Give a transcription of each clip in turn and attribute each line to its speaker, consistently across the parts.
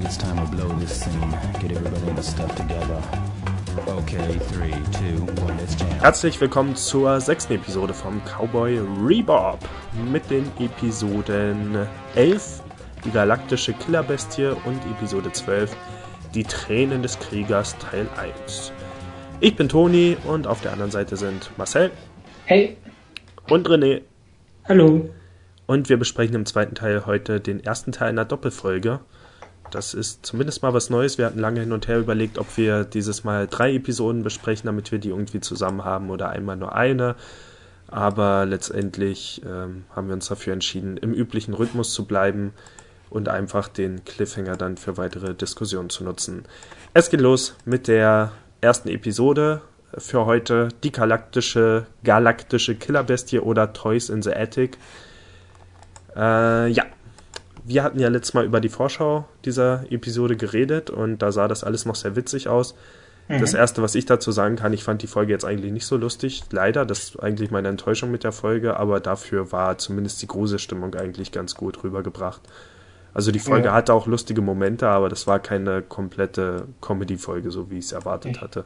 Speaker 1: think it's time to blow this scene. Get everybody in the stuff together. Okay, three, two, one, let's jam.
Speaker 2: Herzlich willkommen zur sechsten Episode vom Cowboy Rebop mit den Episoden 11, die galaktische Killerbestie und Episode 12, die Tränen des Kriegers Teil 1. Ich bin Toni und auf der anderen Seite sind Marcel
Speaker 3: Hey,
Speaker 2: und René.
Speaker 3: hallo.
Speaker 2: Und wir besprechen im zweiten Teil heute den ersten Teil einer Doppelfolge. Das ist zumindest mal was Neues. Wir hatten lange hin und her überlegt, ob wir dieses Mal drei Episoden besprechen, damit wir die irgendwie zusammen haben oder einmal nur eine. Aber letztendlich ähm, haben wir uns dafür entschieden, im üblichen Rhythmus zu bleiben und einfach den Cliffhanger dann für weitere Diskussionen zu nutzen. Es geht los mit der ersten Episode für heute, die galaktische, galaktische Killerbestie oder Toys in the Attic. Äh, ja, wir hatten ja letztes Mal über die Vorschau dieser Episode geredet und da sah das alles noch sehr witzig aus. Das erste, was ich dazu sagen kann, ich fand die Folge jetzt eigentlich nicht so lustig. Leider, das ist eigentlich meine Enttäuschung mit der Folge, aber dafür war zumindest die Gruselstimmung eigentlich ganz gut rübergebracht. Also die Folge
Speaker 3: Ja.
Speaker 2: hatte auch lustige Momente, aber das war keine komplette Comedy-Folge, so wie ich es erwartet hatte.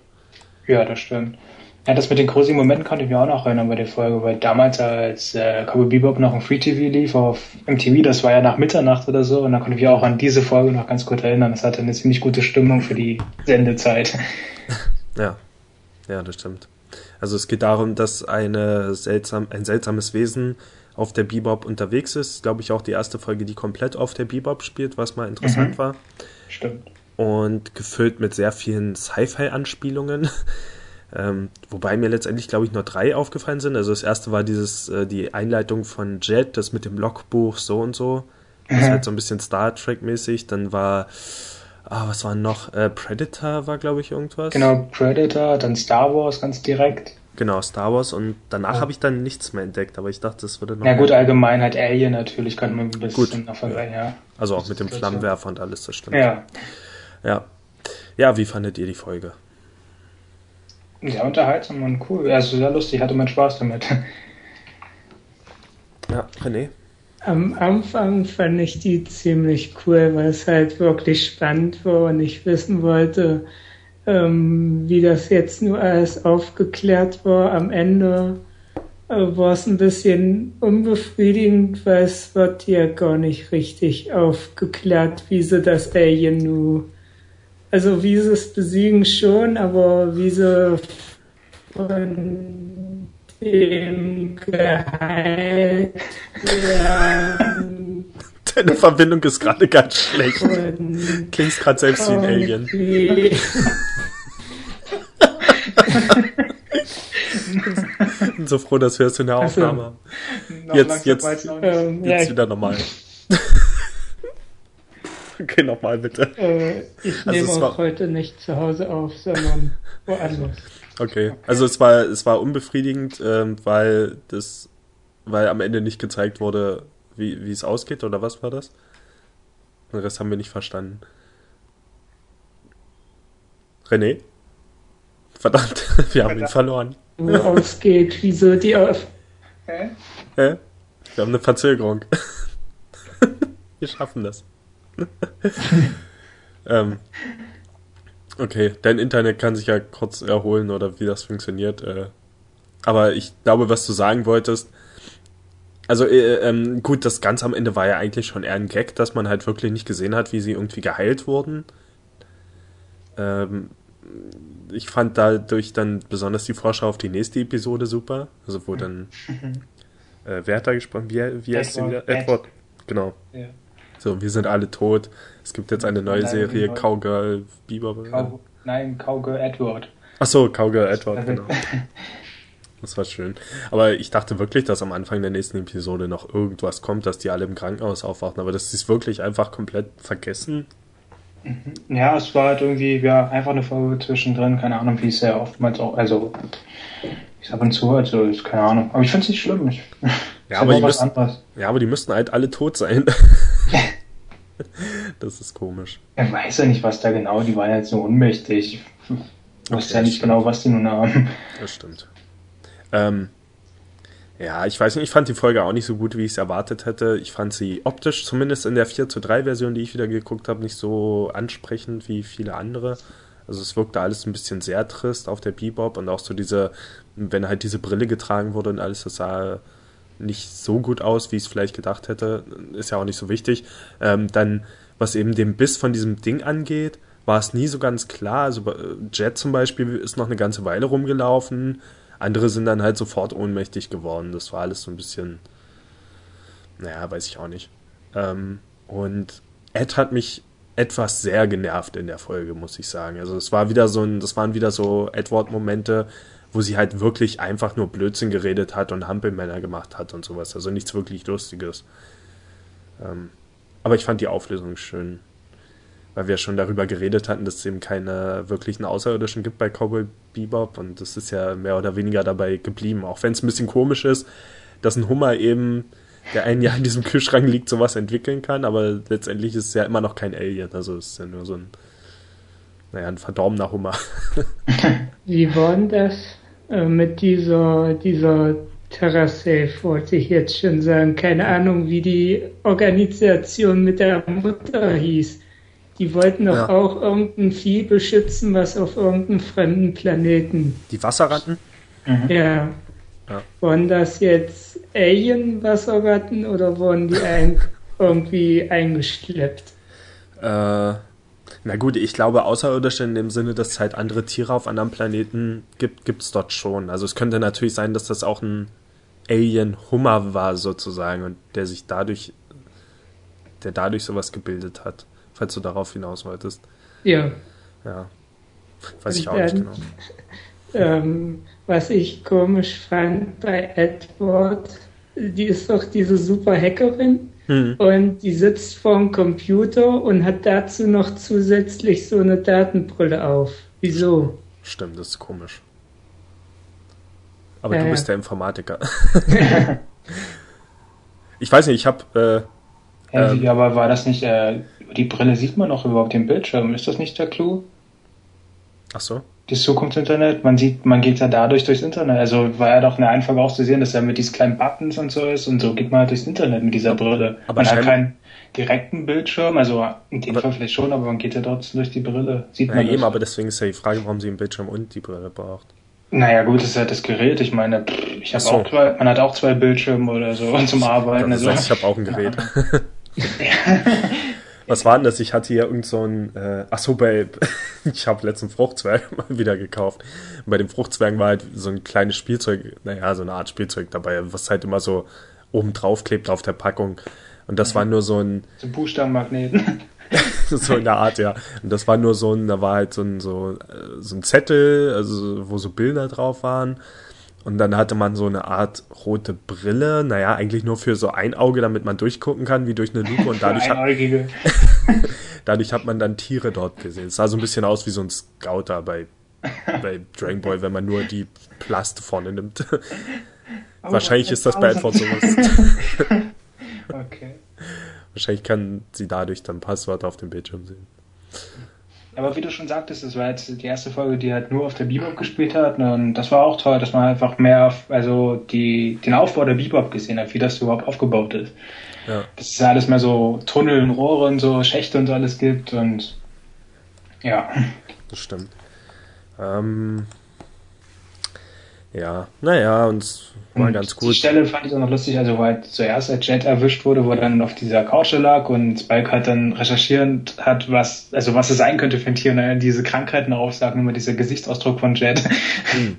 Speaker 3: Ja, das stimmt. Ja, das mit den gruseligen Momenten konnte ich mir auch noch erinnern bei der Folge, weil damals, als äh, Cowboy Bebop noch im Free TV lief auf MTV, das war ja nach Mitternacht oder so, und da konnte ich mich auch an diese Folge noch ganz gut erinnern. Das hatte eine ziemlich gute Stimmung für die Sendezeit.
Speaker 2: Ja, ja, das stimmt. Also es geht darum, dass eine seltsam, ein seltsames Wesen auf der Bebop unterwegs ist. Glaube ich auch die erste Folge, die komplett auf der Bebop spielt, was mal interessant
Speaker 3: Mhm.
Speaker 2: war.
Speaker 3: Stimmt.
Speaker 2: Und gefüllt mit sehr vielen Sci-Fi-Anspielungen. Ähm, wobei mir letztendlich, glaube ich, nur drei aufgefallen sind. Also das erste war dieses, äh, die Einleitung von Jet, das mit dem Logbuch so und so. Das ist
Speaker 3: Mhm.
Speaker 2: halt so ein bisschen Star Trek-mäßig. Dann war, ah, was war noch? Äh, Predator war, glaube ich, irgendwas.
Speaker 3: Genau, Predator, dann Star Wars ganz direkt.
Speaker 2: Genau, Star Wars und danach habe ich dann nichts mehr entdeckt, aber ich dachte, das würde noch.
Speaker 3: Na gut, allgemein halt Alien natürlich, könnte man ein bisschen
Speaker 2: Gut.
Speaker 3: noch vergleichen, ja.
Speaker 2: Also auch mit dem Flammenwerfer und alles, das stimmt.
Speaker 3: Ja,
Speaker 2: Ja. Ja, wie fandet ihr die Folge?
Speaker 3: Sehr unterhaltsam und cool. Also sehr lustig, hatte man Spaß damit.
Speaker 2: Ja, René?
Speaker 4: Am Anfang fand ich die ziemlich cool, weil es halt wirklich spannend war und ich wissen wollte, ähm, wie das jetzt nur alles aufgeklärt war. Am Ende äh, war es ein bisschen unbefriedigend, weil es wird ja gar nicht richtig aufgeklärt, wie sie das Alien nu, also wie sie es besiegen schon, aber wie sie von dem Gehalt werden
Speaker 2: Deine Verbindung ist gerade ganz schlecht.
Speaker 4: und
Speaker 2: Klingst gerade selbst wie ein Alien.
Speaker 4: irgendwie-
Speaker 2: Bin so froh, dass wir es in der
Speaker 4: Ach so.
Speaker 2: Aufnahme haben.
Speaker 3: Noch
Speaker 2: Jetzt- jetzt-
Speaker 3: ich nicht.
Speaker 4: Ähm, ja,
Speaker 2: Jetzt
Speaker 4: ich,
Speaker 2: wieder normal. okay, nochmal bitte.
Speaker 4: äh, ich
Speaker 2: Also
Speaker 4: nehme
Speaker 2: es
Speaker 4: auch
Speaker 2: war-
Speaker 4: heute nicht zu Hause auf, sondern woanders.
Speaker 2: Okay. Also es war, es war unbefriedigend, ähm, weil das, weil am Ende nicht gezeigt wurde, wie, wie es ausgeht, oder was war das? Den Rest haben wir nicht verstanden. René? Verdammt, wir haben ihn verloren.
Speaker 4: Wo ausgeht, wieso die auf.
Speaker 3: Hä?
Speaker 2: Hä? Wir haben eine Verzögerung. Wir schaffen das. ähm, okay, dein Internet kann sich ja kurz erholen oder wie das funktioniert. Äh, aber ich glaube, was du sagen wolltest. Also äh, ähm, gut, das ganz am Ende war ja eigentlich schon eher ein Gag, dass man halt wirklich nicht gesehen hat, wie sie irgendwie geheilt wurden. Ähm, ich fand dadurch dann besonders die Vorschau auf die nächste Episode super. Also wo dann äh, wer hat da gesprochen? Wie, wie heißt sie
Speaker 3: Edward.
Speaker 2: wieder? Edward. Genau.
Speaker 3: Ja.
Speaker 2: So, wir sind alle tot. Es gibt jetzt eine neue
Speaker 3: Nein,
Speaker 2: Serie,
Speaker 3: genau.
Speaker 2: Cowgirl Bieber.
Speaker 3: Cow Nein, Cowgirl Edward.
Speaker 2: Achso, Cowgirl Edward, genau. Das war schön. Aber ich dachte wirklich, dass am Anfang der nächsten Episode noch irgendwas kommt, dass die alle im Krankenhaus aufwachen. Aber das ist wirklich einfach komplett vergessen.
Speaker 3: Ja, es war halt irgendwie ja, einfach eine Folge zwischendrin, keine Ahnung, wie es ja oftmals auch, also ich ab und zu, also ist keine Ahnung. Aber ich finde es nicht schlimm. Ich,
Speaker 2: Ja, aber die müssen-. Ja, aber die müssten halt alle tot sein. das ist komisch.
Speaker 3: Ich weiß ja nicht, was da genau, die waren jetzt so unmächtig. Ich wusste
Speaker 2: Okay,
Speaker 3: ja nicht
Speaker 2: stimmt.
Speaker 3: genau, was die nun haben.
Speaker 2: Das stimmt. Ähm, Ja, ich weiß nicht, ich fand die Folge auch nicht so gut, wie ich es erwartet hätte. Ich fand sie optisch, zumindest in der 4 zu 3 Version, die ich wieder geguckt habe, nicht so ansprechend wie viele andere. Also es wirkte alles ein bisschen sehr trist auf der Bebop und auch so diese, wenn halt diese Brille getragen wurde und alles, das sah nicht so gut aus, wie ich es vielleicht gedacht hätte. Ist ja auch nicht so wichtig. Ähm, dann, was eben den Biss von diesem Ding angeht, war es nie so ganz klar. Also Jet zum Beispiel ist noch eine ganze Weile rumgelaufen. Andere sind dann halt sofort ohnmächtig geworden. Das war alles so ein bisschen, naja, weiß ich auch nicht. Ähm, und Ed hat mich etwas sehr genervt in der Folge, muss ich sagen. Also es war wieder so ein, das waren wieder so Edward-Momente, wo sie halt wirklich einfach nur Blödsinn geredet hat und Hampelmänner gemacht hat und sowas. Also nichts wirklich Lustiges. Ähm, aber ich fand die Auflösung schön weil wir schon darüber geredet hatten, dass es eben keine wirklichen Außerirdischen gibt bei Cowboy Bebop und das ist ja mehr oder weniger dabei geblieben, auch wenn es ein bisschen komisch ist, dass ein Hummer eben, der ein Jahr in diesem Kühlschrank liegt, sowas entwickeln kann, aber letztendlich ist es ja immer noch kein Alien, also es ist ja nur so ein, naja, ein verdorbener Hummer.
Speaker 4: Wie war denn das äh, mit dieser, dieser TerraSafe, wollte ich jetzt schon sagen. Keine Ahnung, wie die Organisation mit der Mutter hieß. Die wollten doch ja. auch irgendein Vieh beschützen, was auf irgendeinem fremden Planeten.
Speaker 2: Die Wasserratten?
Speaker 4: Mhm. Ja. ja. Waren das jetzt Alien-Wasserratten oder wurden die ein irgendwie eingeschleppt?
Speaker 2: Äh, na gut, ich glaube, Außerirdische in dem Sinne, dass es halt andere Tiere auf anderen Planeten gibt, gibt es dort schon. Also es könnte natürlich sein, dass das auch ein Alien-Hummer war sozusagen und der sich dadurch, der dadurch sowas gebildet hat falls du darauf hinaus wolltest.
Speaker 4: Ja.
Speaker 2: Ja. Weiß ich auch nicht genau.
Speaker 4: Ähm, was ich komisch fand bei Edward, die ist doch diese super Hackerin hm. und die sitzt vorm Computer und hat dazu noch zusätzlich so eine Datenbrille auf. Wieso?
Speaker 2: Stimmt, das ist komisch. Aber äh. du bist der Informatiker. ich weiß nicht, ich habe.
Speaker 3: Äh, ähm, aber war das nicht äh, die Brille sieht man auch überhaupt den Bildschirm. Ist das nicht der Clou?
Speaker 2: Ach so.
Speaker 3: Das Zukunftsinternet, man sieht, man geht ja dadurch durchs Internet. Also war ja doch eine Einfache auch zu sehen, dass er mit diesen kleinen Buttons und so ist und so geht man halt durchs Internet mit dieser Brille. Aber man hat keinen direkten Bildschirm, also in dem Fall vielleicht schon, aber man geht ja trotzdem durch die Brille.
Speaker 2: Sieht man eben, aber deswegen ist ja die Frage, warum sie einen Bildschirm und die Brille braucht.
Speaker 3: Naja, gut, das ist halt das Gerät. Ich meine, ich habe so. auch zwei, man hat auch zwei Bildschirme oder so zum Arbeiten.
Speaker 2: Also, ich habe auch ein Gerät. Ja. Was war denn das? Ich hatte hier irgend so ein, äh, ach so, bei, ich habe letzten Fruchtzwerg mal wieder gekauft. Und bei dem Fruchtzwerg war halt so ein kleines Spielzeug, naja, so eine Art Spielzeug dabei, was halt immer so oben drauf klebt auf der Packung. Und das mhm. war nur so ein...
Speaker 3: So ein Buchstabenmagneten.
Speaker 2: so in der Art, ja. Und das war nur so ein, da war halt so ein, so, äh, so ein Zettel, also wo so Bilder drauf waren. Und dann hatte man so eine Art rote Brille, naja, eigentlich nur für so ein Auge, damit man durchgucken kann, wie durch eine Lupe. Und dadurch, hat, dadurch hat man dann Tiere dort gesehen. Es sah so ein bisschen aus wie so ein Scouter bei, bei Dragon Ball, wenn man nur die Plaste vorne nimmt. Oh, Wahrscheinlich ist das bei Edward sowas. okay. Wahrscheinlich kann sie dadurch dann Passwörter auf dem Bildschirm sehen.
Speaker 3: Aber wie du schon sagtest, das war jetzt die erste Folge, die halt nur auf der Bebop gespielt hat. Und das war auch toll, dass man einfach mehr, auf, also die, den Aufbau der Bebop gesehen hat, wie das überhaupt aufgebaut ist. Ja. Dass es alles mehr so Tunnel und Rohre und so Schächte und so alles gibt und ja.
Speaker 2: Das stimmt. Ähm, ja, naja, und war ganz gut.
Speaker 3: Die Stelle fand ich auch noch lustig, also wo halt zuerst der Jet erwischt wurde, wo er dann auf dieser Couch lag und Spike halt dann recherchierend hat, was, also was es sein könnte für ein Tier und dann diese Krankheiten aufsagen, immer dieser Gesichtsausdruck von Jet. Hm.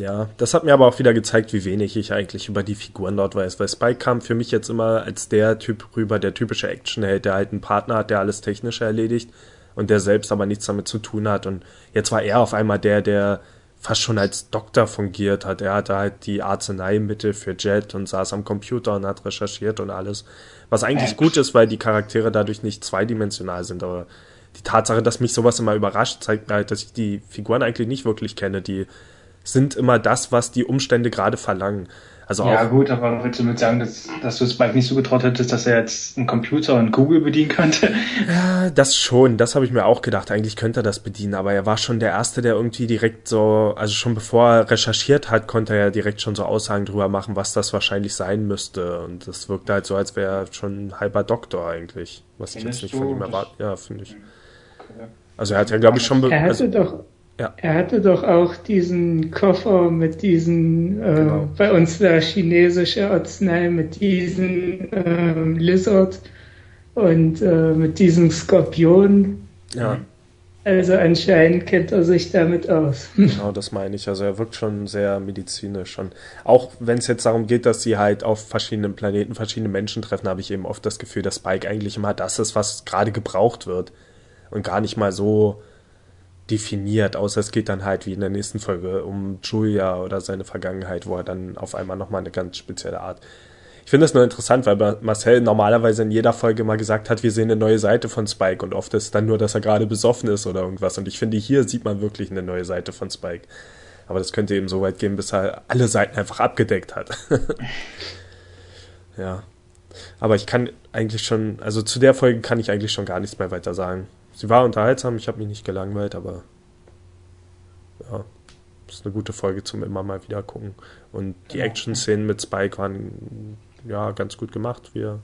Speaker 2: Ja, das hat mir aber auch wieder gezeigt, wie wenig ich eigentlich über die Figuren dort weiß, weil Spike kam für mich jetzt immer als der Typ rüber, der typische Actionheld, der halt einen Partner hat, der alles Technische erledigt und der selbst aber nichts damit zu tun hat und jetzt war er auf einmal der, der fast schon als Doktor fungiert hat. Er hatte halt die Arzneimittel für Jet und saß am Computer und hat recherchiert und alles. Was eigentlich gut ist, weil die Charaktere dadurch nicht zweidimensional sind. Aber die Tatsache, dass mich sowas immer überrascht, zeigt mir halt, dass ich die Figuren eigentlich nicht wirklich kenne. Die sind immer das, was die Umstände gerade verlangen. Also
Speaker 3: ja
Speaker 2: auch,
Speaker 3: gut, aber willst du mit sagen, dass, dass du Spike nicht so getraut hättest, dass er jetzt einen Computer und Google bedienen könnte?
Speaker 2: Ja, das schon, das habe ich mir auch gedacht. Eigentlich könnte er das bedienen, aber er war schon der Erste, der irgendwie direkt so, also schon bevor er recherchiert hat, konnte er ja direkt schon so Aussagen drüber machen, was das wahrscheinlich sein müsste. Und das wirkte halt so, als wäre er schon ein halber Doktor eigentlich. Was ich jetzt
Speaker 3: Findest
Speaker 2: nicht von ihm
Speaker 3: Das-
Speaker 2: erwarte. Ja, finde ich. Also er hat ja, glaube ich, schon...
Speaker 4: Er hatte
Speaker 2: Also,
Speaker 4: doch,
Speaker 2: Ja.
Speaker 4: er hatte doch auch diesen Koffer mit diesen, äh,
Speaker 2: Genau.
Speaker 4: bei uns war chinesische Arznei mit diesem ähm, Lizard und äh, mit diesem Skorpion.
Speaker 2: ja,
Speaker 4: Also anscheinend kennt er sich damit aus.
Speaker 2: genau, das meine ich. Also er wirkt schon sehr medizinisch. Und auch wenn es jetzt darum geht, dass sie halt auf verschiedenen Planeten verschiedene Menschen treffen, habe ich eben oft das Gefühl, dass Spike eigentlich immer das ist, was gerade gebraucht wird. Und gar nicht mal so definiert, außer es geht dann halt wie in der nächsten Folge um Julia oder seine Vergangenheit, wo er dann auf einmal nochmal eine ganz spezielle Art. Ich finde das nur interessant, weil Marcel normalerweise in jeder Folge mal gesagt hat, wir sehen eine neue Seite von Spike und oft ist dann nur, dass er gerade besoffen ist oder irgendwas. Und ich finde, hier sieht man wirklich eine neue Seite von Spike. Aber das könnte eben so weit gehen, bis er alle Seiten einfach abgedeckt hat. ja. Aber ich kann eigentlich schon, also zu der Folge kann ich eigentlich schon gar nichts mehr weiter sagen. Sie war unterhaltsam, ich habe mich nicht gelangweilt, aber ja, ist eine gute Folge zum immer mal wieder gucken. Und die Action-Szenen mit Spike waren ja ganz gut gemacht. Wir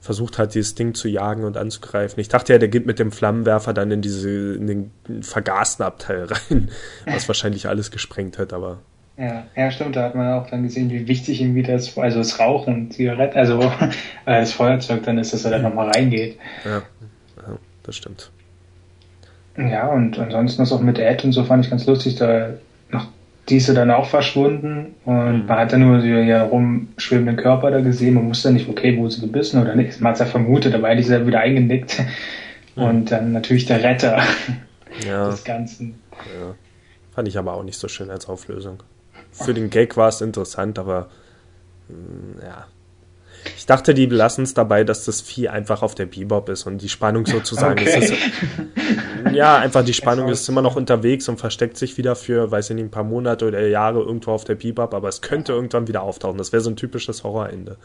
Speaker 2: versucht hat, dieses Ding zu jagen und anzugreifen. Ich dachte ja, der geht mit dem Flammenwerfer dann in diese in den vergasten Abteil rein, was wahrscheinlich alles gesprengt hat, aber
Speaker 3: Ja, ja, stimmt, da hat man auch dann gesehen, wie wichtig ihm wieder das, also das Rauchen, Zigaretten, also äh, das Feuerzeug dann ist, dass er da nochmal reingeht.
Speaker 2: ja das stimmt.
Speaker 3: Ja, und ansonsten ist auch mit Ed und so fand ich ganz lustig, da noch die ist ja dann auch verschwunden und man hat dann nur die ja rumschwebenden Körper da gesehen, man wusste nicht, okay, wo sie gebissen oder nicht. Man hat es ja vermutet, aber eigentlich ist er wieder eingenickt. Und dann natürlich der Retter
Speaker 2: Ja,
Speaker 3: des Ganzen.
Speaker 2: ja. Fand ich aber auch nicht so schön als Auflösung. Für den Gag war es interessant, aber mh, ja. Ich dachte, die belassen es dabei, dass das Vieh einfach auf der Bebop ist und die Spannung sozusagen
Speaker 3: Okay.
Speaker 2: ist. Es, ja, einfach die Spannung ist immer noch unterwegs und versteckt sich wieder für, weiß ich nicht, ein paar Monate oder Jahre irgendwo auf der Bebop, aber es könnte irgendwann wieder auftauchen. Das wäre so ein typisches Horrorende.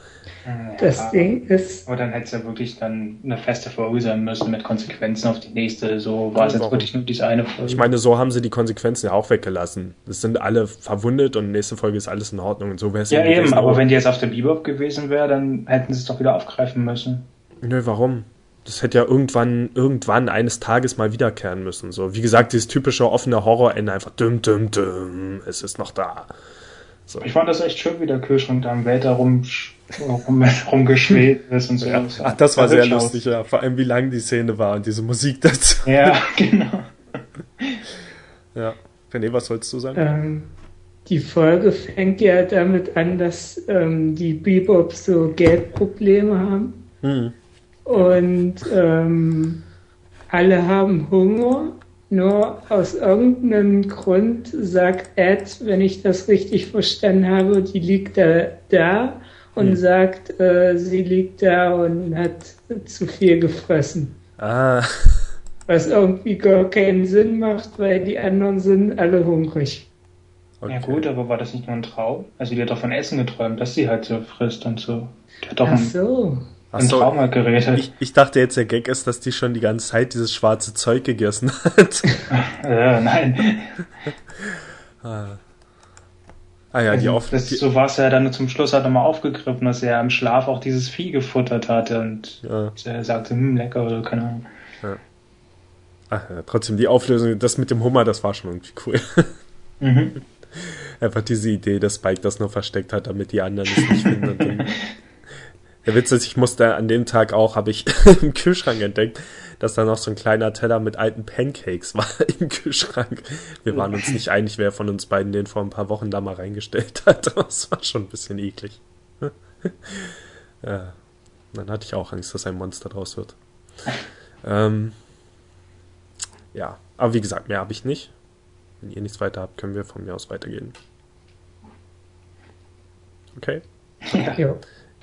Speaker 4: Das
Speaker 3: Ja.
Speaker 4: Ding ist,
Speaker 3: Aber dann hätte es ja wirklich dann eine feste Folge sein müssen mit Konsequenzen auf die nächste. So war es jetzt wirklich nur diese eine Folge.
Speaker 2: Ich meine, so haben sie die Konsequenzen ja auch weggelassen. Es sind alle verwundet und nächste Folge ist alles in Ordnung und so wäre es
Speaker 3: ja,
Speaker 2: der
Speaker 3: eben, aber
Speaker 2: auch.
Speaker 3: wenn die jetzt auf der Bebop gewesen wäre, dann hätten sie es doch wieder aufgreifen müssen.
Speaker 2: Nö, warum? Das hätte ja irgendwann, irgendwann eines Tages mal wiederkehren müssen. So, wie gesagt, dieses typische offene Horrorende, einfach düm, düm, düm, es ist noch da. So.
Speaker 3: Ich fand das echt schön, wie der Kühlschrank da im Wälder rum, rum, rumgeschwebt ist und so.
Speaker 2: Ja. Ach, das war
Speaker 3: sah
Speaker 2: sehr
Speaker 3: hübsch aus.
Speaker 2: lustig, ja. Vor allem, wie lang die Szene war und diese Musik dazu.
Speaker 3: Ja, genau.
Speaker 2: Ja. René, was sollst du sagen?
Speaker 4: ähm, die Folge fängt ja damit an, dass ähm, die Bebop so Geldprobleme haben.
Speaker 2: Hm.
Speaker 4: Und ähm, alle haben Hunger. Nur aus irgendeinem Grund sagt Ed, wenn ich das richtig verstanden habe, die liegt da, da und
Speaker 2: Hm.
Speaker 4: sagt, äh, sie liegt da und hat zu viel gefressen.
Speaker 2: Ah,
Speaker 4: Was irgendwie gar keinen Sinn macht, weil die anderen sind alle hungrig.
Speaker 2: Okay.
Speaker 3: Ja gut, aber war das nicht nur ein Traum? Also die hat doch von Essen geträumt, dass sie halt so frisst und so. Die hat doch
Speaker 4: Ach so.
Speaker 2: Ach so.
Speaker 3: Traum halt geredet.
Speaker 2: Ich, ich dachte jetzt, der Gag ist, dass die schon die ganze Zeit dieses schwarze Zeug gegessen hat.
Speaker 3: äh, nein.
Speaker 2: ah. ah ja, die
Speaker 3: Also, das,
Speaker 2: die,
Speaker 3: so war es ja dann zum Schluss halt nochmal aufgegriffen, dass er im Schlaf auch dieses Vieh gefuttert hatte und
Speaker 2: ja.
Speaker 3: er sagte, hm, lecker oder keine Ahnung.
Speaker 2: Ach, ja, trotzdem die Auflösung, das mit dem Hummer, das war schon irgendwie cool.
Speaker 3: Mhm.
Speaker 2: Einfach diese Idee, dass Spike das nur versteckt hat, damit die anderen es nicht finden. Der Witz ist, ich musste an dem Tag auch, habe ich im Kühlschrank entdeckt, dass da noch so ein kleiner Teller mit alten Pancakes war im Kühlschrank. Wir waren uns nicht einig, wer von uns beiden den vor ein paar Wochen da mal reingestellt hat. Das war schon ein bisschen eklig. ja. Dann hatte ich auch Angst, dass ein Monster draus wird. Ähm, ja, aber wie gesagt, mehr habe ich nicht. Wenn ihr nichts weiter habt, können wir von mir aus weitergehen. Okay.
Speaker 4: Ja.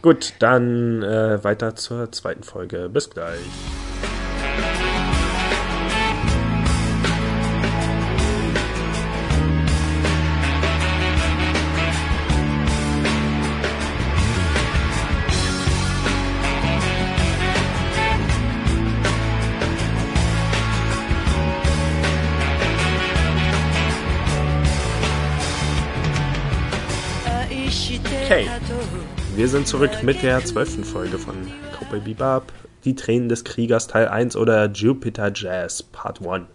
Speaker 2: Gut, dann äh, weiter zur zweiten Folge. Bis gleich. Okay, wir sind zurück mit der zwölften Folge von Cowboy Bebop, Die Tränen des Kriegers Teil 1 oder Jupiter Jazz Part 1.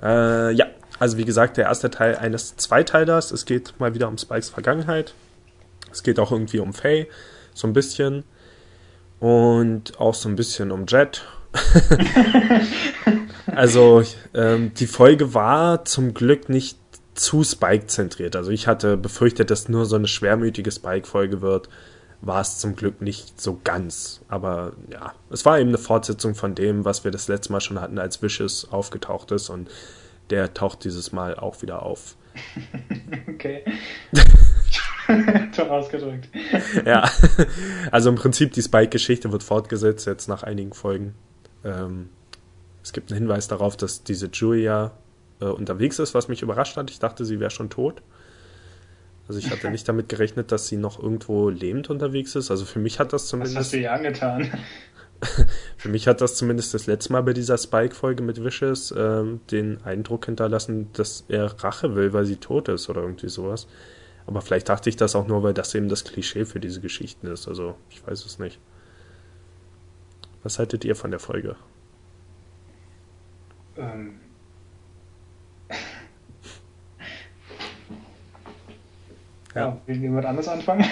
Speaker 2: Äh, ja, also wie gesagt, der erste Teil eines Zweiteilers. Es geht mal wieder um Spikes Vergangenheit. Es geht auch irgendwie um Faye, so ein bisschen. Und auch so ein bisschen um Jet. also ähm, die Folge war zum Glück nicht zu Spike-zentriert. Also ich hatte befürchtet, dass nur so eine schwermütige Spike-Folge wird. War es zum Glück nicht so ganz. Aber ja, es war eben eine Fortsetzung von dem, was wir das letzte Mal schon hatten, als Vicious aufgetaucht ist. Und der taucht dieses Mal auch wieder auf.
Speaker 3: Okay. Toll ausgedrückt.
Speaker 2: ja, also im Prinzip die Spike-Geschichte wird fortgesetzt jetzt nach einigen Folgen. Ähm, es gibt einen Hinweis darauf, dass diese Julia äh, unterwegs ist, was mich überrascht hat. Ich dachte, sie wäre schon tot. Also ich hatte nicht damit gerechnet, dass sie noch irgendwo lebend unterwegs ist. Also für mich hat das zumindest.
Speaker 3: Was hast du ihr angetan?
Speaker 2: für mich hat das zumindest das letzte Mal bei dieser Spike-Folge mit Vicious ähm, den Eindruck hinterlassen, dass er Rache will, weil sie tot ist oder irgendwie sowas. Aber vielleicht dachte ich das auch nur, weil das eben das Klischee für diese Geschichten ist. Also ich weiß es nicht. Was haltet ihr von der Folge?
Speaker 3: Ähm. Ja, will jemand anders anfangen?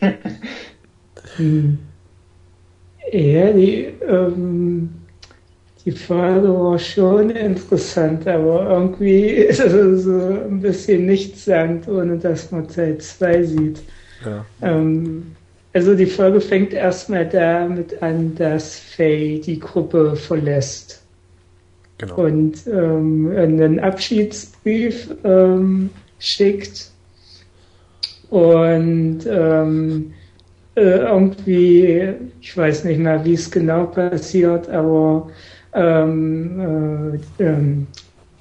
Speaker 4: hm. Ja, die, ähm, die Frage war schon interessant, aber irgendwie ist es so ein bisschen nichtssagend, ohne dass man Teil 2 sieht. Ja. Ähm, also die Folge fängt erstmal damit an, dass Faye die Gruppe verlässt. Genau. Und ähm, einen Abschiedsbrief ähm, schickt. Und ähm, äh, irgendwie, ich weiß nicht mehr, wie es genau passiert, aber ähm, äh, ähm,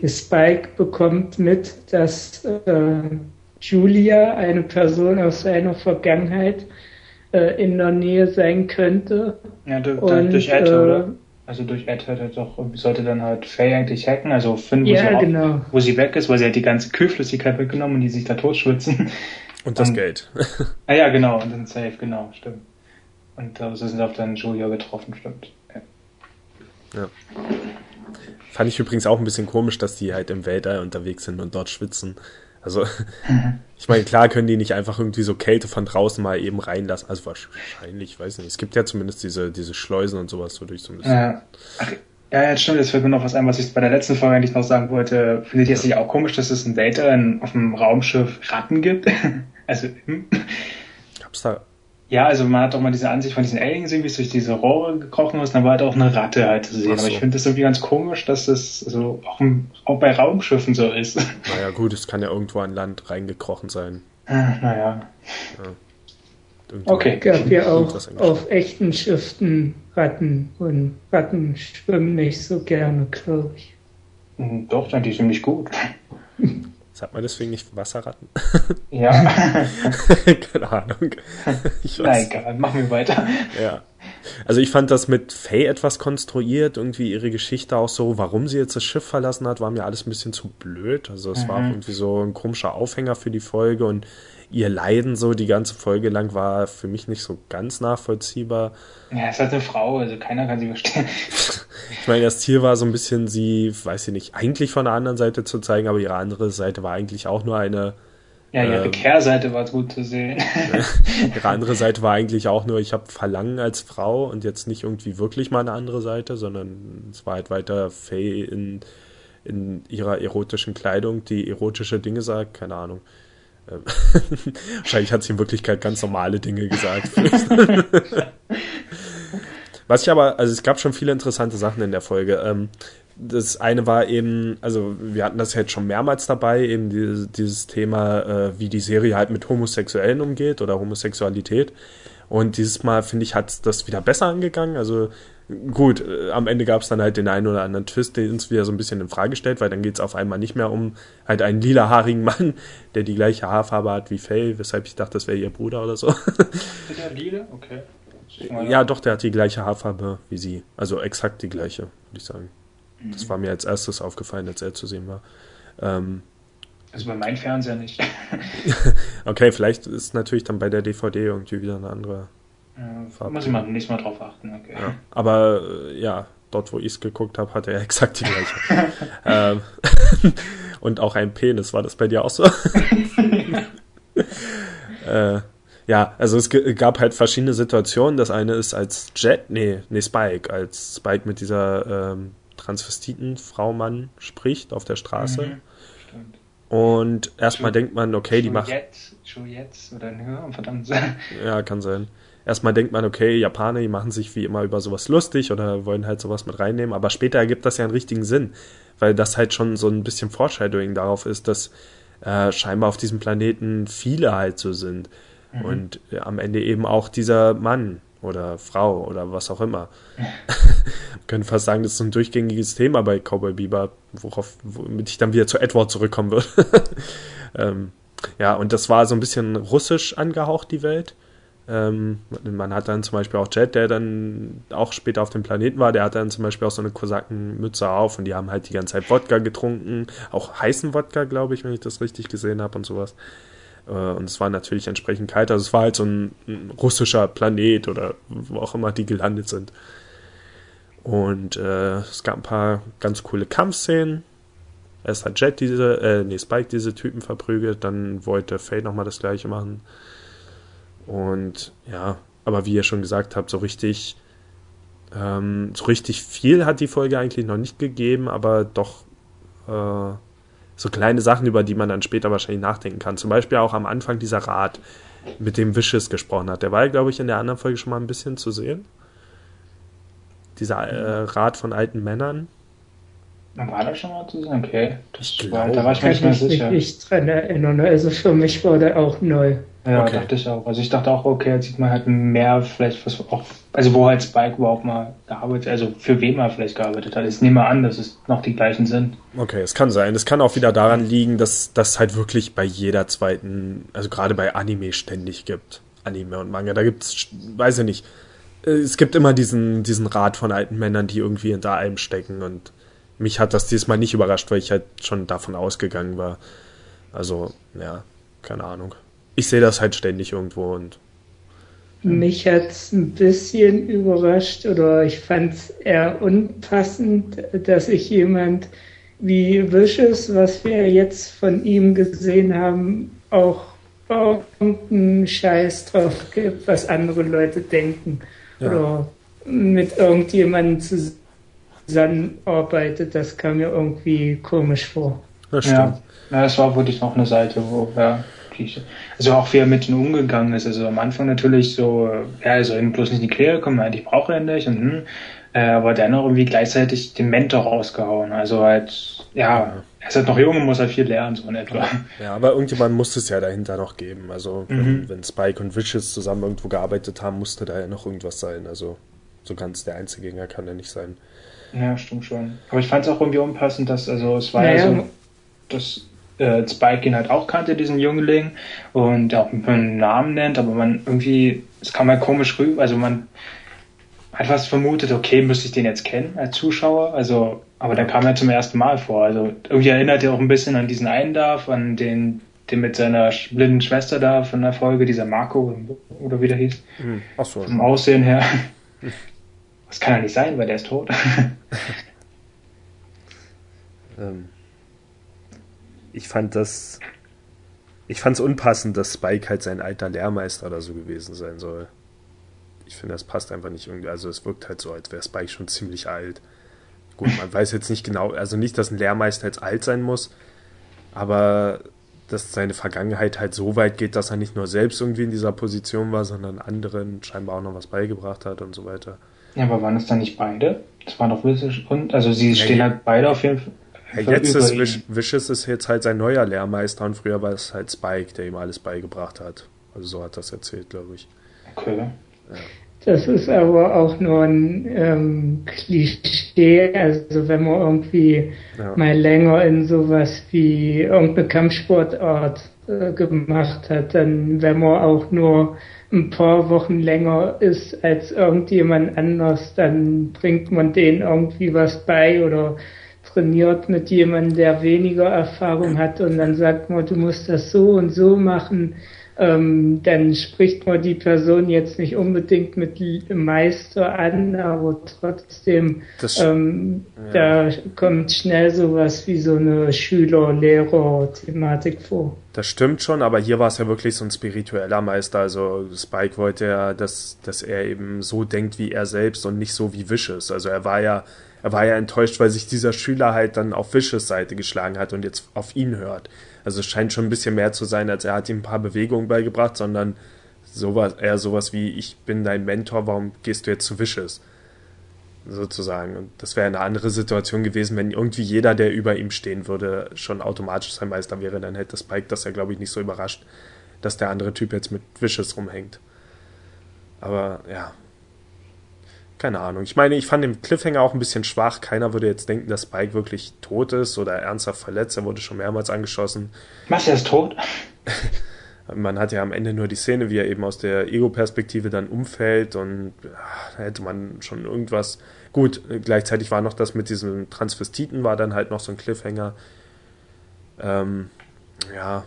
Speaker 4: Spike bekommt mit, dass äh, Julia, eine Person aus seiner Vergangenheit, äh, in der Nähe sein könnte.
Speaker 3: Ja, durch, und, durch Ed, äh, oder? Also durch Ed hat er doch, sollte dann halt Faye eigentlich hacken, also finden, wo, ja, sie, genau. wo sie weg ist, weil sie halt die ganze Kühlflüssigkeit weggenommen und die sich da totschwitzen.
Speaker 2: Und das und, Geld.
Speaker 3: ah ja, genau, und dann safe, genau, stimmt. Und äh, so sind auch dann Julia getroffen, stimmt. Ja.
Speaker 2: ja. Fand ich übrigens auch ein bisschen komisch, dass die halt im Weltall unterwegs sind und dort schwitzen. Also, ich meine, klar können die nicht einfach irgendwie so Kälte von draußen mal eben reinlassen. Also wahrscheinlich, weiß nicht. Es gibt ja zumindest diese, diese Schleusen und sowas so durch so ein bisschen.
Speaker 3: Ja. Ach, ja, jetzt stimmt, jetzt fällt mir noch was ein, was ich bei der letzten Folge eigentlich noch sagen wollte. Findet ihr es nicht auch komisch, dass es ein Data auf dem Raumschiff Ratten gibt? also, hm?
Speaker 2: Gab's da
Speaker 3: ja, also man hat doch mal diese Ansicht von diesen Aliens gesehen, wie es durch diese Rohre gekrochen ist, dann war halt auch eine Ratte halt zu sehen. So. Aber ich finde das irgendwie ganz komisch, dass das so auch, auch, bei Raumschiffen so ist.
Speaker 2: Naja, gut, es kann ja irgendwo an Land reingekrochen sein.
Speaker 3: Ah, naja.
Speaker 4: Ja. Okay. Gab ja auch auf echten Schiffen Ratten und Ratten schwimmen nicht so gerne, glaube ich.
Speaker 3: Hm, doch, dann die ziemlich gut.
Speaker 2: Sagt man deswegen nicht Wasserratten?
Speaker 3: Ja.
Speaker 2: Keine Ahnung.
Speaker 3: Ich weiß. Na egal, machen wir weiter.
Speaker 2: Ja. Also ich fand das mit Faye etwas konstruiert, irgendwie ihre Geschichte auch so, warum sie jetzt das Schiff verlassen hat, war mir alles ein bisschen zu blöd. Also es mhm. war irgendwie so ein komischer Aufhänger für die Folge und ihr Leiden so die ganze Folge lang war für mich nicht so ganz nachvollziehbar.
Speaker 3: Ja, es ist halt eine Frau, also keiner kann sie verstehen.
Speaker 2: ich meine, das Ziel war so ein bisschen sie, weiß ich nicht, eigentlich von der anderen Seite zu zeigen, aber ihre andere Seite war eigentlich auch nur eine
Speaker 3: ja, ihre ähm, Kehrseite war gut zu sehen.
Speaker 2: ihre andere Seite war eigentlich auch nur, ich habe Verlangen als Frau und jetzt nicht irgendwie wirklich mal eine andere Seite, sondern es war halt weiter Faye in, in ihrer erotischen Kleidung, die erotische Dinge sagt, keine Ahnung. Ähm, wahrscheinlich hat sie in Wirklichkeit ganz normale Dinge gesagt. Was ich aber, also es gab schon viele interessante Sachen in der Folge. Ähm, das eine war eben, also wir hatten das jetzt schon mehrmals dabei, eben dieses, dieses Thema, äh, wie die Serie halt mit Homosexuellen umgeht oder Homosexualität. Und dieses Mal, finde ich, hat das wieder besser angegangen. Also gut, äh, am Ende gab es dann halt den einen oder anderen Twist, der uns wieder so ein bisschen in Frage stellt, weil dann geht es auf einmal nicht mehr um halt einen lilahaarigen Mann, der die gleiche Haarfarbe hat wie Faye, weshalb ich dachte, das wäre ihr Bruder oder so.
Speaker 3: Ist der lila? Okay.
Speaker 2: Ja, doch, der hat die gleiche Haarfarbe wie sie. Also exakt die gleiche, würde ich sagen. Mhm. Das war mir als erstes aufgefallen, als er zu sehen war. Ähm,
Speaker 3: also bei meinem Fernseher nicht.
Speaker 2: Okay, vielleicht ist natürlich dann bei der DVD irgendwie wieder eine andere.
Speaker 3: Ja, muss ich mal nächstes Mal drauf achten, okay.
Speaker 2: Ja, aber äh, ja, dort wo ich es geguckt habe, hatte er exakt die gleiche. ähm, und auch ein Penis, war das bei dir auch so? äh, ja, also es gab halt verschiedene Situationen. Das eine ist als Jet, nee, nee, Spike, als Spike mit dieser ähm, Transvestiten-Frau Mann spricht auf der Straße. Mhm, und erstmal denkt man, okay, die macht.
Speaker 3: Jetzt, schon jetzt oder ja, verdammt.
Speaker 2: ja, kann sein. Erstmal denkt man, okay, Japaner, die machen sich wie immer über sowas lustig oder wollen halt sowas mit reinnehmen, aber später ergibt das ja einen richtigen Sinn, weil das halt schon so ein bisschen Foreshadowing darauf ist, dass äh, scheinbar auf diesem Planeten viele halt so sind. Mhm. Und äh, am Ende eben auch dieser Mann oder Frau oder was auch immer. Wir können fast sagen, das ist ein durchgängiges Thema bei Cowboy Bieber, worauf, womit ich dann wieder zu Edward zurückkommen würde. ähm, ja, und das war so ein bisschen russisch angehaucht, die Welt. Ähm, man hat dann zum Beispiel auch Jet, der dann auch später auf dem Planeten war, der hat dann zum Beispiel auch so eine Kosakenmütze auf und die haben halt die ganze Zeit Wodka getrunken, auch heißen Wodka, glaube ich, wenn ich das richtig gesehen habe und sowas. Äh, und es war natürlich entsprechend kalt. Also es war halt so ein, ein russischer Planet oder wo auch immer die gelandet sind. Und äh, es gab ein paar ganz coole Kampfszenen. Erst hat Jet diese, äh, nee, Spike diese Typen verprügelt, dann wollte Faye nochmal das gleiche machen. Und ja, aber wie ihr schon gesagt habt, so richtig, ähm, so richtig viel hat die Folge eigentlich noch nicht gegeben, aber doch äh, so kleine Sachen, über die man dann später wahrscheinlich nachdenken kann. Zum Beispiel auch am Anfang dieser Rat, mit dem Wishes gesprochen hat. Der war, glaube ich, in der anderen Folge schon mal ein bisschen zu sehen. Dieser äh, Rat von alten Männern.
Speaker 3: War das schon mal zu sehen? Okay. Das
Speaker 4: war, da war ich mir nicht mehr sicher. Ich mich dran erinnern. Also für mich war der auch neu.
Speaker 3: Ja, okay. dachte ich auch. Also ich dachte auch, okay, jetzt sieht man halt mehr vielleicht was auch, also wo halt Spike überhaupt mal gearbeitet, also für wen er vielleicht gearbeitet hat. Ich nehme an, dass es noch die gleichen sind.
Speaker 2: Okay, es kann sein. Es kann auch wieder daran liegen, dass das halt wirklich bei jeder zweiten, also gerade bei Anime ständig gibt. Anime und Manga, da gibt's, weiß ich nicht, äh, es gibt immer diesen, diesen Rat von alten Männern, die irgendwie hinter allem stecken und mich hat das diesmal nicht überrascht, weil ich halt schon davon ausgegangen war. Also, ja, keine Ahnung ich sehe das halt ständig irgendwo und.
Speaker 4: Mich hat es ein bisschen überrascht oder ich fand es eher unpassend, dass sich jemand wie Vicious, was wir jetzt von ihm gesehen haben, auch irgendeinen Scheiß drauf gibt, was andere Leute denken. Ja. Oder mit irgendjemandem zusammenarbeitet, das kam mir irgendwie komisch vor.
Speaker 3: Das stimmt. Ja, das war wirklich noch eine Seite, wo, ja, also auch wie er mit ihnen umgegangen ist. Also am Anfang natürlich so, ja, also bloß nicht in die Quere kommen, ich brauche ihn nicht und hm, äh, aber dennoch irgendwie gleichzeitig den Mentor rausgehauen. Also halt, ja, er ist halt noch jung und muss halt viel lernen, so in etwa.
Speaker 2: Ja, aber irgendjemand musste es ja dahinter noch geben. Also wenn, mhm. wenn Spike und Vicious zusammen irgendwo gearbeitet haben, musste da ja noch irgendwas sein. Also so ganz der Einzelgänger kann er nicht sein.
Speaker 3: Ja, stimmt schon. Aber ich fand es auch irgendwie unpassend, dass, also es war naja, ja so, dass äh, Spike ihn halt auch kannte, diesen Jüngling, und auch mit einem Namen nennt, aber man irgendwie, es kam halt komisch rüber, also man hat fast vermutet, okay, müsste ich den jetzt kennen als Zuschauer, also, aber der kam ja zum ersten Mal vor, also irgendwie erinnert er auch ein bisschen an diesen einen da, an den, den mit seiner blinden Schwester da von der Folge, dieser Marco, oder wie der hieß. Mhm. Ach so. Vom Aussehen her. Das kann ja nicht sein, weil der ist tot.
Speaker 2: ähm, ich fand das. Ich fand es unpassend, dass Spike halt sein alter Lehrmeister oder so gewesen sein soll. Ich finde, das passt einfach nicht irgendwie. Also, es wirkt halt so, als wäre Spike schon ziemlich alt. Gut, man weiß jetzt nicht genau, also nicht, dass ein Lehrmeister jetzt alt sein muss, aber dass seine Vergangenheit halt so weit geht, dass er nicht nur selbst irgendwie in dieser Position war, sondern anderen scheinbar auch noch was beigebracht hat und so weiter.
Speaker 3: Ja, aber waren es dann nicht beide? Das waren doch wirklich und also sie stehen ja, halt beide auf jeden Fall
Speaker 2: ja, jetzt ist Wish, Vicious ist jetzt halt sein neuer Lehrmeister und früher war es halt Spike, der ihm alles beigebracht hat. Also so hat das erzählt, glaube ich.
Speaker 3: Okay. Ja.
Speaker 4: Das ist aber auch nur ein ähm, Klischee. Also wenn man irgendwie ja. mal länger in sowas wie irgendeine Kampfsportart äh, gemacht hat, dann wenn man auch nur ein paar Wochen länger ist als irgendjemand anders, dann bringt man denen irgendwie was bei oder trainiert mit jemandem, der weniger Erfahrung hat und dann sagt man, du musst das so und so machen, ähm, dann spricht man die Person jetzt nicht unbedingt mit Meister an, aber trotzdem, ähm, ja. da kommt schnell sowas wie so eine Schüler-Lehrer-Thematik vor.
Speaker 2: Das stimmt schon, aber hier war es ja wirklich so ein spiritueller Meister. Also Spike wollte ja, dass, dass er eben so denkt wie er selbst und nicht so wie Vicious. Also er war ja, er war ja enttäuscht, weil sich dieser Schüler halt dann auf Vicious Seite geschlagen hat und jetzt auf ihn hört. Also es scheint schon ein bisschen mehr zu sein, als er hat ihm ein paar Bewegungen beigebracht, sondern sowas, eher sowas wie, ich bin dein Mentor, warum gehst du jetzt zu Wishes? Sozusagen. Und das wäre eine andere Situation gewesen, wenn irgendwie jeder, der über ihm stehen würde, schon automatisch sein Meister wäre, dann hätte Spike das ja, glaube ich, nicht so überrascht, dass der andere Typ jetzt mit Wishes rumhängt. Aber ja, keine Ahnung. Ich meine, ich fand den Cliffhanger auch ein bisschen schwach. Keiner würde jetzt denken, dass Spike wirklich tot ist oder ernsthaft verletzt. Er wurde schon mehrmals angeschossen.
Speaker 3: Was, er ist tot?
Speaker 2: man hat ja am Ende nur die Szene, wie er eben aus der Ego-Perspektive dann umfällt und ach, da hätte man schon irgendwas. Gut, gleichzeitig war noch das mit diesem Transvestiten, war dann halt noch so ein Cliffhanger. Ähm, ja.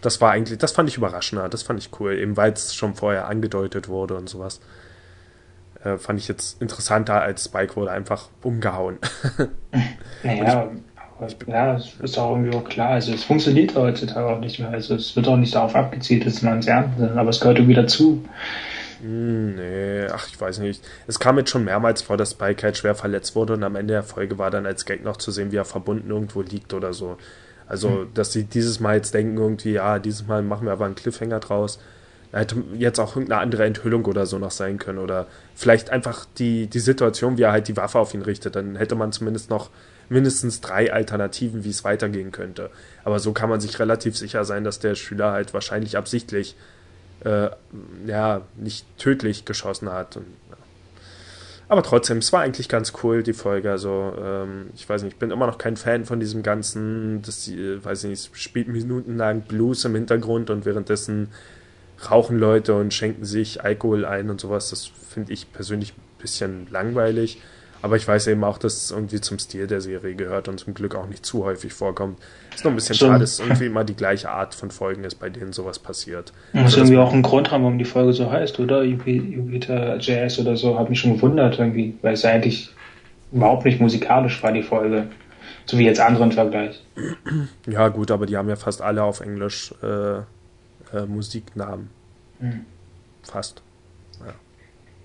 Speaker 2: Das war eigentlich, das fand ich überraschender, das fand ich cool, eben weil es schon vorher angedeutet wurde und sowas äh, fand ich jetzt interessanter als Spike wurde einfach umgehauen.
Speaker 3: naja, ich, ja, ist auch irgendwie auch klar. Also es funktioniert heutzutage auch nicht mehr. Also es wird auch nicht darauf abgezielt, dass man es ernst nimmt, aber es gehört irgendwie dazu.
Speaker 2: Hm, nee, ach, ich weiß nicht. Es kam jetzt schon mehrmals vor, dass Spike halt schwer verletzt wurde und am Ende der Folge war dann als Gag noch zu sehen, wie er verbunden irgendwo liegt oder so. Also, hm. dass sie dieses Mal jetzt denken, irgendwie, ja, dieses Mal machen wir aber einen Cliffhanger draus hätte jetzt auch irgendeine andere Enthüllung oder so noch sein können. Oder vielleicht einfach die, die Situation, wie er halt die Waffe auf ihn richtet. Dann hätte man zumindest noch mindestens drei Alternativen, wie es weitergehen könnte. Aber so kann man sich relativ sicher sein, dass der Schüler halt wahrscheinlich absichtlich äh, ja, nicht tödlich geschossen hat. Und, ja. Aber trotzdem, es war eigentlich ganz cool, die Folge. Also, ähm, ich weiß nicht, ich bin immer noch kein Fan von diesem ganzen, das, äh, weiß ich nicht, spielt minutenlang Blues im Hintergrund und währenddessen rauchen Leute und schenken sich Alkohol ein und sowas. Das finde ich persönlich ein bisschen langweilig. Aber ich weiß eben auch, dass es irgendwie zum Stil der Serie gehört und zum Glück auch nicht zu häufig vorkommt. Ist noch ein bisschen schade, dass es irgendwie immer die gleiche Art von Folgen ist, bei denen sowas passiert.
Speaker 3: Muss also irgendwie auch einen Grund haben, warum die Folge so heißt, oder? Jupiter Jazz oder so, hat mich schon gewundert irgendwie, weil es eigentlich überhaupt nicht musikalisch war, die Folge. So wie jetzt andere im Vergleich.
Speaker 2: Ja, gut, aber die haben ja fast alle auf Englisch äh, äh, Musiknamen. Mhm. Fast. Ja.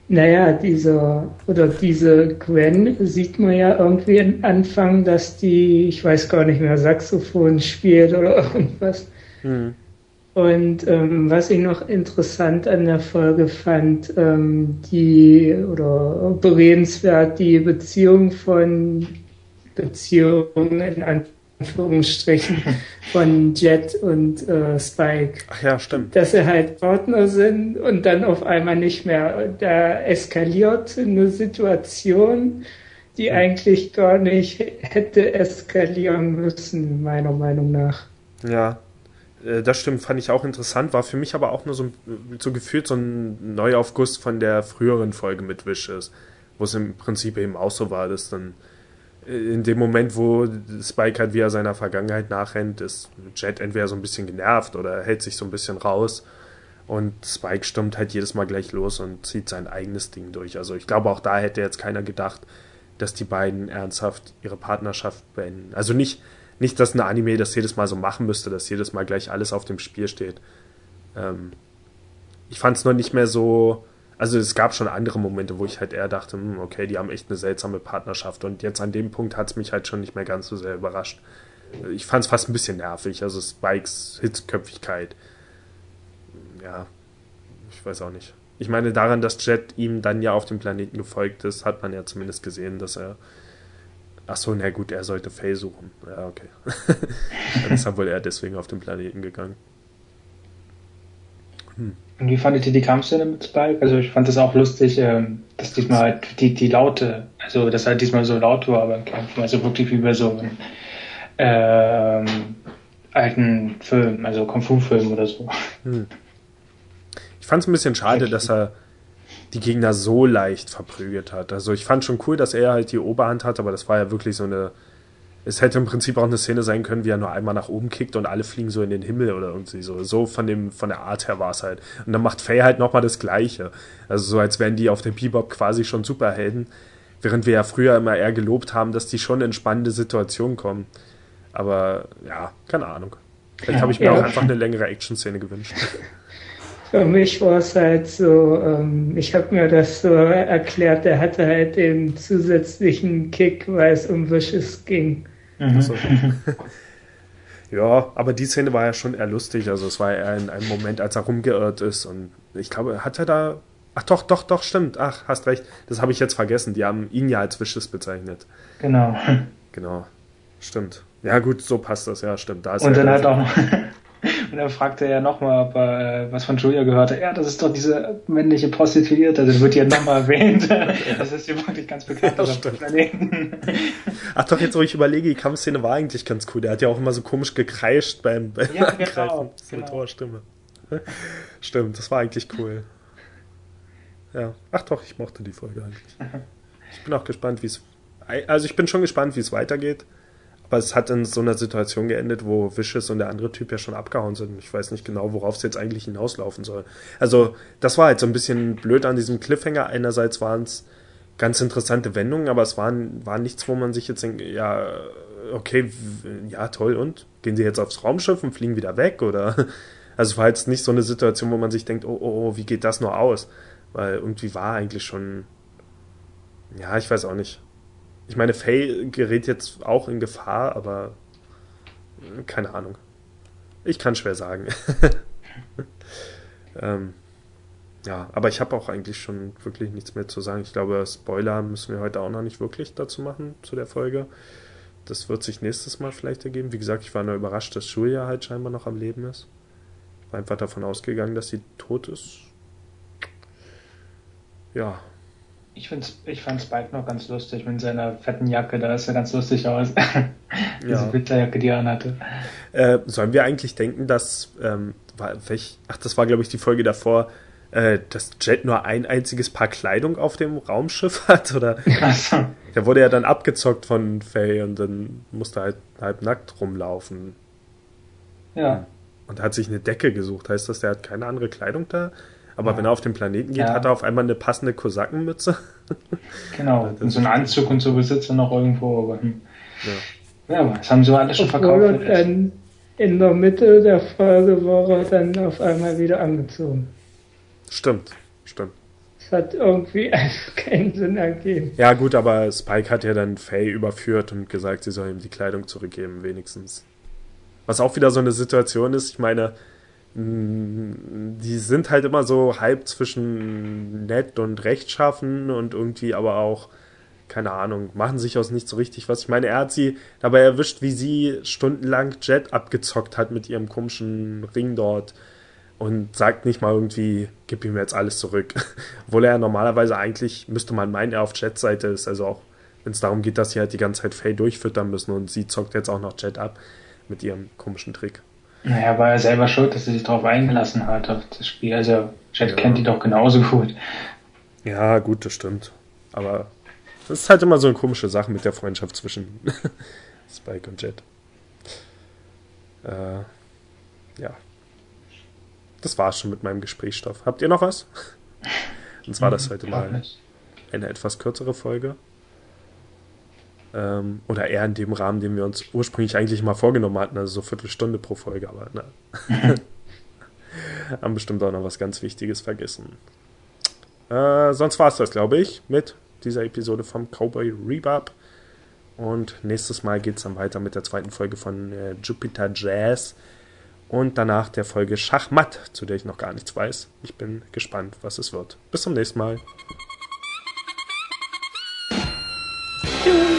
Speaker 4: Naja, dieser oder diese Gwen sieht man ja irgendwie am Anfang, dass die, ich weiß gar nicht mehr, Saxophon spielt oder irgendwas. Mhm. Und ähm, was ich noch interessant an der Folge fand, ähm, die oder beredenswert die Beziehung von Beziehungen in Anführungsstrichen von Jet und äh, Spike.
Speaker 2: Ach ja, stimmt.
Speaker 4: Dass sie halt Partner sind und dann auf einmal nicht mehr. Da eskaliert eine Situation, die hm. eigentlich gar nicht hätte eskalieren müssen, meiner Meinung nach.
Speaker 2: Ja, äh, das stimmt, fand ich auch interessant, war für mich aber auch nur so, so gefühlt so ein Neuaufguss von der früheren Folge mit Wishes, wo es im Prinzip eben auch so war, dass dann in dem Moment, wo Spike halt wieder seiner Vergangenheit nachrennt, ist Jet entweder so ein bisschen genervt oder hält sich so ein bisschen raus. Und Spike stimmt halt jedes Mal gleich los und zieht sein eigenes Ding durch. Also ich glaube, auch da hätte jetzt keiner gedacht, dass die beiden ernsthaft ihre Partnerschaft beenden. Also nicht, nicht, dass eine Anime das jedes Mal so machen müsste, dass jedes Mal gleich alles auf dem Spiel steht. Ähm, ich fand es nur nicht mehr so, also es gab schon andere Momente, wo ich halt eher dachte, hm, okay, die haben echt eine seltsame Partnerschaft. Und jetzt an dem Punkt hat es mich halt schon nicht mehr ganz so sehr überrascht. Ich fand es fast ein bisschen nervig, also Spikes Hitzköpfigkeit. Ja, ich weiß auch nicht. Ich meine, daran, dass Jet ihm dann ja auf dem Planeten gefolgt ist, hat man ja zumindest gesehen, dass er. Ach so, na gut, er sollte Faye suchen. Ja, okay. dann ist er wohl eher deswegen auf den Planeten gegangen.
Speaker 3: Hm. Und wie fandet ihr die Kampfszene mit Spike? Also ich fand das auch lustig, ähm, dass diesmal halt die, die Laute, also dass halt diesmal so laut war beim Kämpfen, also wirklich wie bei so einem ähm, alten Film, also Kung Fu Film oder so. Hm.
Speaker 2: Ich fand es ein bisschen schade, dass er die Gegner so leicht verprügelt hat. Also ich fand schon cool, dass er halt die Oberhand hat, aber das war ja wirklich so eine. Es hätte im Prinzip auch eine Szene sein können, wie er nur einmal nach oben kickt und alle fliegen so in den Himmel oder irgendwie so. So von dem, von der Art her war es halt. Und dann macht Faye halt nochmal das Gleiche. Also so als wären die auf dem Bebop quasi schon Superhelden. Während wir ja früher immer eher gelobt haben, dass die schon in spannende Situationen kommen. Aber ja, keine Ahnung. Vielleicht habe ich mir ja. auch einfach eine längere Action-Szene gewünscht.
Speaker 4: Für mich war es halt so, ähm, ich habe mir das so erklärt, er hatte halt den zusätzlichen Kick, weil es um Wishes ging. Mhm. So.
Speaker 2: ja, aber die Szene war ja schon eher lustig. Also es war eher ein, ein Moment, als er rumgeirrt ist. Und ich glaube, hat er da. Ach doch, doch, doch, stimmt. Ach, hast recht. Das habe ich jetzt vergessen. Die haben ihn ja als Wishes bezeichnet.
Speaker 3: Genau.
Speaker 2: Genau. Stimmt. Ja, gut, so passt das, ja, stimmt. Da
Speaker 3: und dann halt auch noch. Dann fragte er ja nochmal, ob er äh, was von Julia gehört hat. Ja, das ist doch diese männliche Prostituierte. Das wird ja nochmal erwähnt. Das ist ja wirklich ganz bekannt Planeten.
Speaker 2: Ach doch, jetzt wo ich überlege, die Kampfszene war eigentlich ganz cool. Der hat ja auch immer so komisch gekreischt beim, beim ja, Angreifen. Genau, so genau. Torstimme. Stimmt, das war eigentlich cool. Ja. Ach doch, ich mochte die Folge eigentlich. Ich bin auch gespannt, wie es. Also ich bin schon gespannt, wie es weitergeht. Aber es hat in so einer Situation geendet, wo Vicious und der andere Typ ja schon abgehauen sind. Ich weiß nicht genau, worauf es jetzt eigentlich hinauslaufen soll. Also, das war halt so ein bisschen blöd an diesem Cliffhanger. Einerseits waren es ganz interessante Wendungen, aber es waren, war nichts, wo man sich jetzt denkt, ja, okay, ja, toll, und? Gehen sie jetzt aufs Raumschiff und fliegen wieder weg? Oder? Also, war jetzt nicht so eine Situation, wo man sich denkt, oh, oh, oh, wie geht das nur aus? Weil irgendwie war eigentlich schon, ja, ich weiß auch nicht. Ich meine, Faye gerät jetzt auch in Gefahr, aber keine Ahnung. Ich kann schwer sagen. ähm, ja, aber ich habe auch eigentlich schon wirklich nichts mehr zu sagen. Ich glaube, Spoiler müssen wir heute auch noch nicht wirklich dazu machen, zu der Folge. Das wird sich nächstes Mal vielleicht ergeben. Wie gesagt, ich war nur überrascht, dass Julia halt scheinbar noch am Leben ist. War einfach davon ausgegangen, dass sie tot ist. Ja,
Speaker 3: ich, find's, ich fand Spike noch ganz lustig mit seiner fetten Jacke, da ist er ganz lustig aus. Diese ja. Winterjacke, die er anhatte.
Speaker 2: Äh, sollen wir eigentlich denken, dass, ähm, war, welch, ach, das war glaube ich die Folge davor, äh, dass Jet nur ein einziges Paar Kleidung auf dem Raumschiff hat? Oder? So. Der wurde ja dann abgezockt von Faye und dann musste halt halb nackt rumlaufen.
Speaker 3: Ja.
Speaker 2: Und hat sich eine Decke gesucht. Heißt das, der hat keine andere Kleidung da? Aber ja. wenn er auf den Planeten geht, ja. hat er auf einmal eine passende Kosakenmütze.
Speaker 3: genau, und so einen Anzug und so besitzt er noch irgendwo. Aber, hm. ja. ja, das haben sie alles schon verkauft.
Speaker 4: Dann in der Mitte der Folge war er dann auf einmal wieder angezogen.
Speaker 2: Stimmt, stimmt.
Speaker 4: Das hat irgendwie einfach keinen Sinn ergeben.
Speaker 2: Ja, gut, aber Spike hat ja dann Faye überführt und gesagt, sie soll ihm die Kleidung zurückgeben, wenigstens. Was auch wieder so eine Situation ist, ich meine, die sind halt immer so halb zwischen nett und rechtschaffen und irgendwie aber auch, keine Ahnung, machen sich aus nicht so richtig was. Ich meine, er hat sie dabei erwischt, wie sie stundenlang Jet abgezockt hat mit ihrem komischen Ring dort und sagt nicht mal irgendwie, gib ihm jetzt alles zurück. Obwohl er ja normalerweise eigentlich, müsste man meinen, er auf Jets Seite ist. Also auch, wenn es darum geht, dass sie halt die ganze Zeit Faye durchfüttern müssen und sie zockt jetzt auch noch Jet ab mit ihrem komischen Trick.
Speaker 3: Naja, war er selber schuld, dass er sich darauf eingelassen hat, auf das Spiel. Also, Jet ja. kennt die doch genauso gut.
Speaker 2: Ja, gut, das stimmt. Aber das ist halt immer so eine komische Sache mit der Freundschaft zwischen Spike und Jet. Äh, ja. Das war's schon mit meinem Gesprächsstoff. Habt ihr noch was? Und zwar das heute mal eine etwas kürzere Folge. Ähm, oder eher in dem Rahmen, den wir uns ursprünglich eigentlich mal vorgenommen hatten, also so Viertelstunde pro Folge, aber na. haben bestimmt auch noch was ganz Wichtiges vergessen. Äh, sonst war es das, glaube ich, mit dieser Episode vom Cowboy Rebub. Und nächstes Mal geht es dann weiter mit der zweiten Folge von äh, Jupiter Jazz. Und danach der Folge Schachmatt, zu der ich noch gar nichts weiß. Ich bin gespannt, was es wird. Bis zum nächsten Mal. Tschüss.